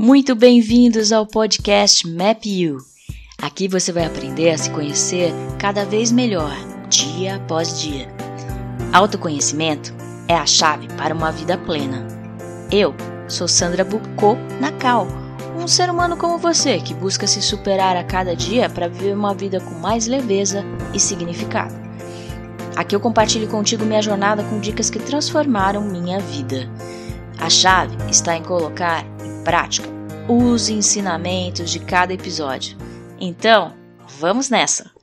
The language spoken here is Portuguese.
Muito bem-vindos ao podcast Map You. Aqui você vai aprender a se conhecer cada vez melhor, dia após dia. Autoconhecimento é a chave para uma vida plena. Eu sou Sandra Bucco Nakal, um ser humano como você que busca se superar a cada dia para viver uma vida com mais leveza e significado. Aqui eu compartilho contigo minha jornada com dicas que transformaram minha vida. A chave está em colocar prática os ensinamentos de cada episódio. Então, vamos nessa!